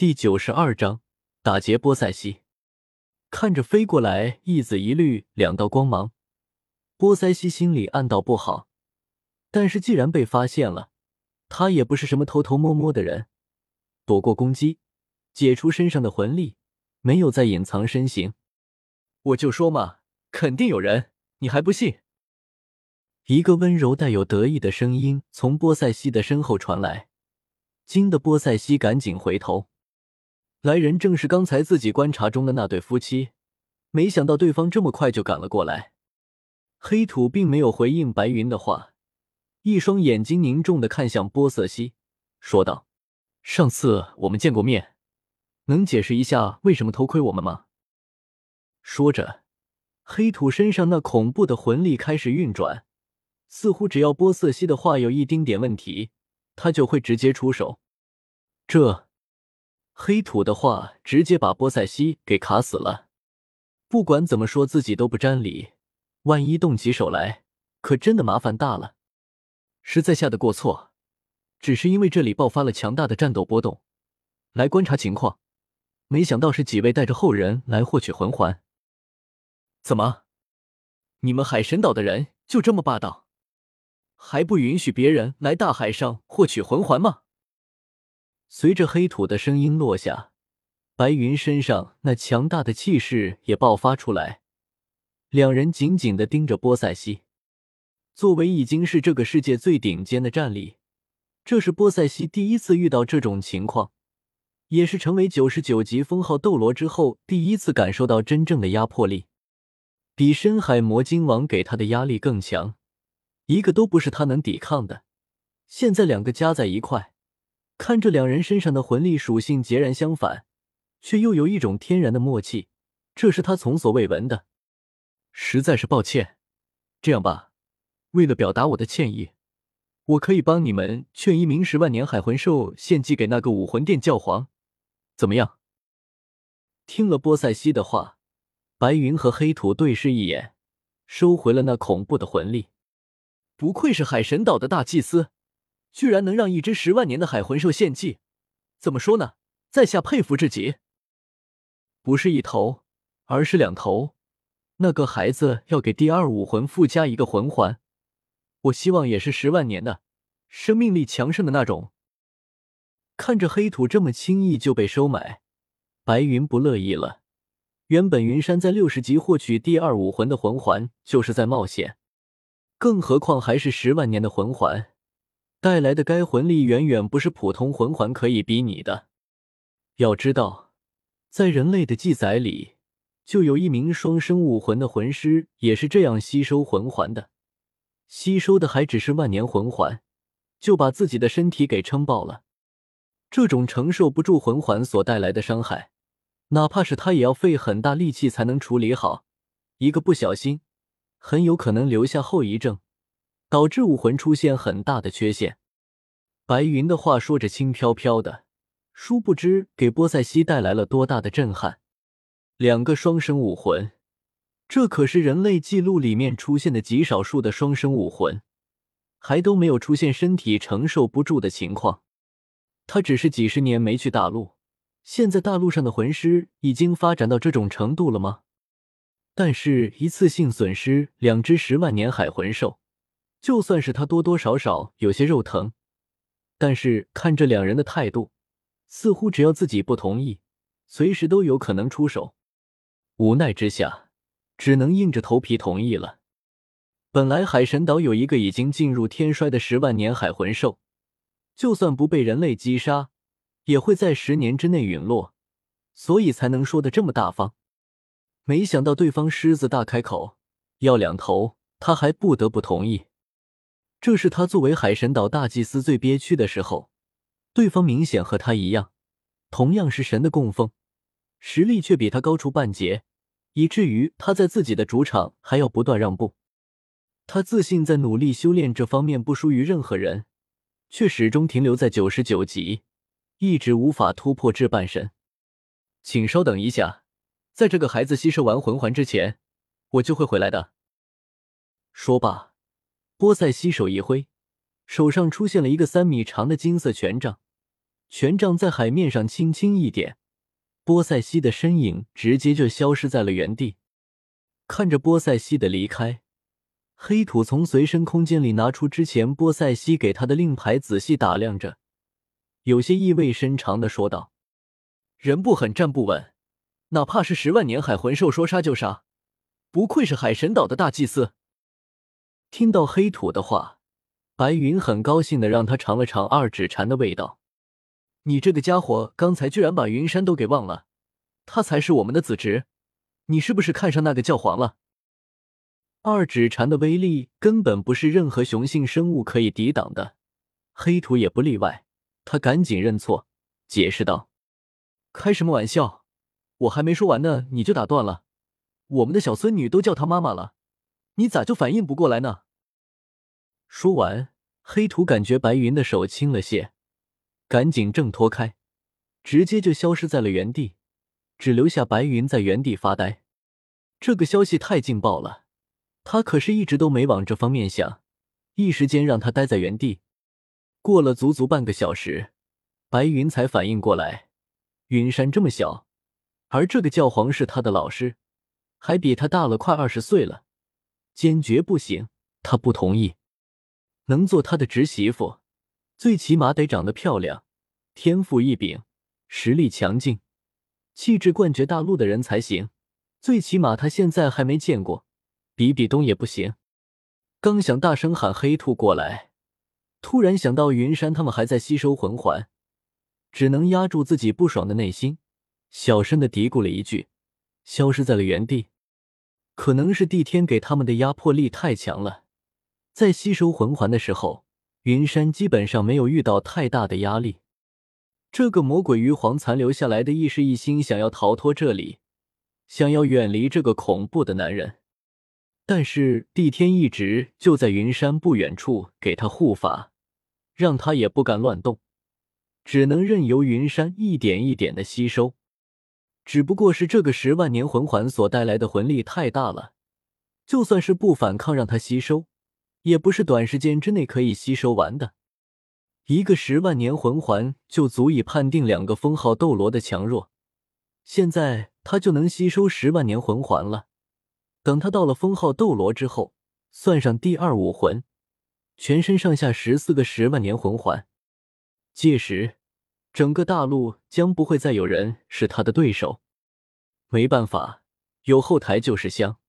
第九十二章打劫波塞西。看着飞过来一紫一绿两道光芒，波塞西心里暗道不好。但是既然被发现了，他也不是什么偷偷摸摸的人，躲过攻击，解除身上的魂力，没有再隐藏身形。我就说嘛，肯定有人，你还不信？一个温柔带有得意的声音从波塞西的身后传来，惊得波塞西赶紧回头。来人正是刚才自己观察中的那对夫妻，没想到对方这么快就赶了过来。黑土并没有回应白云的话，一双眼睛凝重的看向波瑟西，说道：“上次我们见过面，能解释一下为什么偷窥我们吗？”说着，黑土身上那恐怖的魂力开始运转，似乎只要波瑟西的话有一丁点问题，他就会直接出手。这。黑土的话直接把波塞西给卡死了。不管怎么说，自己都不沾理，万一动起手来，可真的麻烦大了。是在下的过错，只是因为这里爆发了强大的战斗波动，来观察情况，没想到是几位带着后人来获取魂环。怎么，你们海神岛的人就这么霸道，还不允许别人来大海上获取魂环吗？随着黑土的声音落下，白云身上那强大的气势也爆发出来。两人紧紧的盯着波塞西。作为已经是这个世界最顶尖的战力，这是波塞西第一次遇到这种情况，也是成为九十九级封号斗罗之后第一次感受到真正的压迫力，比深海魔晶王给他的压力更强，一个都不是他能抵抗的。现在两个加在一块。看着两人身上的魂力属性截然相反，却又有一种天然的默契，这是他从所未闻的。实在是抱歉，这样吧，为了表达我的歉意，我可以帮你们劝一名十万年海魂兽献祭给那个武魂殿教皇，怎么样？听了波塞西的话，白云和黑土对视一眼，收回了那恐怖的魂力。不愧是海神岛的大祭司。居然能让一只十万年的海魂兽献祭，怎么说呢？在下佩服至极。不是一头，而是两头。那个孩子要给第二武魂附加一个魂环，我希望也是十万年的，生命力强盛的那种。看着黑土这么轻易就被收买，白云不乐意了。原本云山在六十级获取第二武魂的魂环就是在冒险，更何况还是十万年的魂环。带来的该魂力远远不是普通魂环可以比拟的。要知道，在人类的记载里，就有一名双生武魂的魂师也是这样吸收魂环的，吸收的还只是万年魂环，就把自己的身体给撑爆了。这种承受不住魂环所带来的伤害，哪怕是他也要费很大力气才能处理好，一个不小心，很有可能留下后遗症。导致武魂出现很大的缺陷。白云的话说着轻飘飘的，殊不知给波塞西带来了多大的震撼。两个双生武魂，这可是人类记录里面出现的极少数的双生武魂，还都没有出现身体承受不住的情况。他只是几十年没去大陆，现在大陆上的魂师已经发展到这种程度了吗？但是，一次性损失两只十万年海魂兽。就算是他多多少少有些肉疼，但是看这两人的态度，似乎只要自己不同意，随时都有可能出手。无奈之下，只能硬着头皮同意了。本来海神岛有一个已经进入天衰的十万年海魂兽，就算不被人类击杀，也会在十年之内陨落，所以才能说的这么大方。没想到对方狮子大开口要两头，他还不得不同意。这是他作为海神岛大祭司最憋屈的时候，对方明显和他一样，同样是神的供奉，实力却比他高出半截，以至于他在自己的主场还要不断让步。他自信在努力修炼这方面不输于任何人，却始终停留在九十九级，一直无法突破至半神。请稍等一下，在这个孩子吸收完魂环之前，我就会回来的。说罢。波塞西手一挥，手上出现了一个三米长的金色权杖，权杖在海面上轻轻一点，波塞西的身影直接就消失在了原地。看着波塞西的离开，黑土从随身空间里拿出之前波塞西给他的令牌，仔细打量着，有些意味深长的说道：“人不狠，站不稳，哪怕是十万年海魂兽，说杀就杀。不愧是海神岛的大祭司。”听到黑土的话，白云很高兴的让他尝了尝二指禅的味道。你这个家伙，刚才居然把云山都给忘了，他才是我们的子侄。你是不是看上那个教皇了？二指禅的威力根本不是任何雄性生物可以抵挡的，黑土也不例外。他赶紧认错，解释道：“开什么玩笑？我还没说完呢，你就打断了。我们的小孙女都叫他妈妈了，你咋就反应不过来呢？”说完，黑土感觉白云的手轻了些，赶紧挣脱开，直接就消失在了原地。只留下白云在原地发呆，这个消息太劲爆了，他可是一直都没往这方面想，一时间让他待在原地。过了足足半个小时，白云才反应过来，云山这么小，而这个教皇是他的老师，还比他大了快二十岁了，坚决不行，他不同意。能做他的侄媳妇，最起码得长得漂亮，天赋异禀，实力强劲。气质冠绝大陆的人才行，最起码他现在还没见过，比比东也不行。刚想大声喊黑兔过来，突然想到云山他们还在吸收魂环，只能压住自己不爽的内心，小声的嘀咕了一句，消失在了原地。可能是帝天给他们的压迫力太强了，在吸收魂环的时候，云山基本上没有遇到太大的压力。这个魔鬼鱼皇残留下来的意识一心想要逃脱这里，想要远离这个恐怖的男人，但是帝天一直就在云山不远处给他护法，让他也不敢乱动，只能任由云山一点一点的吸收。只不过是这个十万年魂环所带来的魂力太大了，就算是不反抗让他吸收，也不是短时间之内可以吸收完的。一个十万年魂环就足以判定两个封号斗罗的强弱，现在他就能吸收十万年魂环了。等他到了封号斗罗之后，算上第二武魂，全身上下十四个十万年魂环，届时整个大陆将不会再有人是他的对手。没办法，有后台就是香。